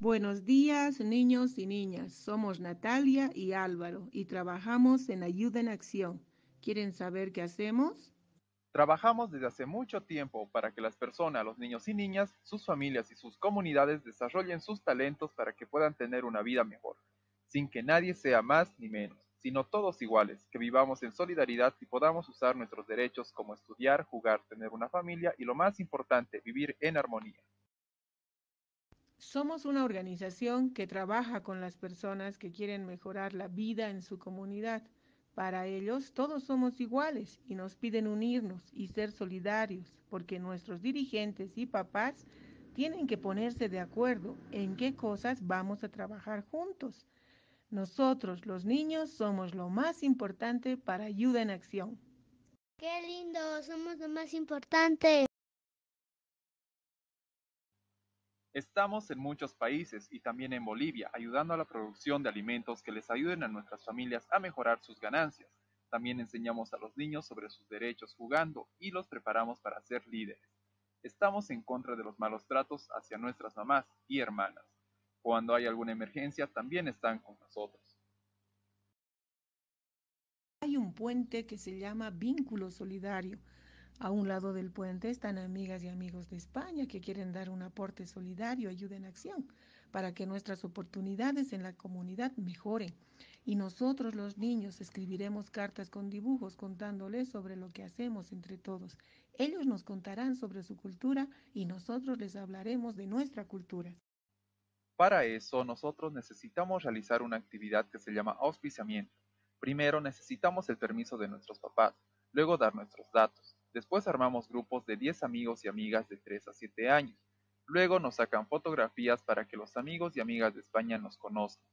Buenos días, niños y niñas. Somos Natalia y Álvaro y trabajamos en Ayuda en Acción. ¿Quieren saber qué hacemos? Trabajamos desde hace mucho tiempo para que las personas, los niños y niñas, sus familias y sus comunidades desarrollen sus talentos para que puedan tener una vida mejor, sin que nadie sea más ni menos, sino todos iguales, que vivamos en solidaridad y podamos usar nuestros derechos como estudiar, jugar, tener una familia y lo más importante, vivir en armonía. Somos una organización que trabaja con las personas que quieren mejorar la vida en su comunidad. Para ellos todos somos iguales y nos piden unirnos y ser solidarios, porque nuestros dirigentes y papás tienen que ponerse de acuerdo en qué cosas vamos a trabajar juntos. Nosotros, los niños, somos lo más importante para ayuda en acción. ¡Qué lindo! Somos lo más importante. Estamos en muchos países y también en Bolivia ayudando a la producción de alimentos que les ayuden a nuestras familias a mejorar sus ganancias. También enseñamos a los niños sobre sus derechos jugando y los preparamos para ser líderes. Estamos en contra de los malos tratos hacia nuestras mamás y hermanas. Cuando hay alguna emergencia también están con nosotros. Hay un puente que se llama Vínculo Solidario a un lado del puente están amigas y amigos de España que quieren dar un aporte solidario, ayuda en acción, para que nuestras oportunidades en la comunidad mejoren. Y nosotros los niños escribiremos cartas con dibujos contándoles sobre lo que hacemos entre todos. Ellos nos contarán sobre su cultura y nosotros les hablaremos de nuestra cultura. Para eso nosotros necesitamos realizar una actividad que se llama auspiciamiento. Primero necesitamos el permiso de nuestros papás, luego dar nuestros datos. Después armamos grupos de 10 amigos y amigas de 3 a 7 años. Luego nos sacan fotografías para que los amigos y amigas de España nos conozcan.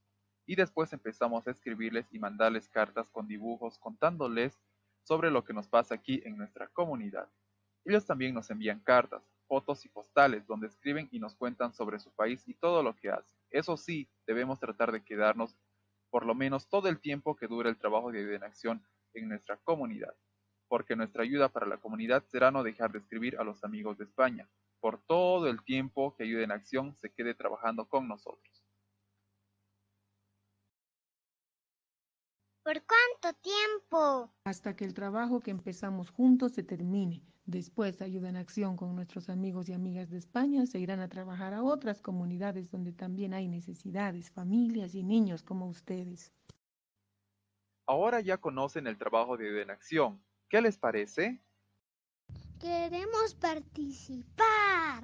Y después empezamos a escribirles y mandarles cartas con dibujos contándoles sobre lo que nos pasa aquí en nuestra comunidad. Ellos también nos envían cartas, fotos y postales donde escriben y nos cuentan sobre su país y todo lo que hacen. Eso sí, debemos tratar de quedarnos por lo menos todo el tiempo que dure el trabajo de acción en nuestra comunidad porque nuestra ayuda para la comunidad será no dejar de escribir a los amigos de España, por todo el tiempo que Ayuda en Acción se quede trabajando con nosotros. ¿Por cuánto tiempo? Hasta que el trabajo que empezamos juntos se termine. Después, Ayuda en Acción con nuestros amigos y amigas de España se irán a trabajar a otras comunidades donde también hay necesidades, familias y niños como ustedes. Ahora ya conocen el trabajo de Ayuda en Acción, ¿Qué les parece? Queremos participar.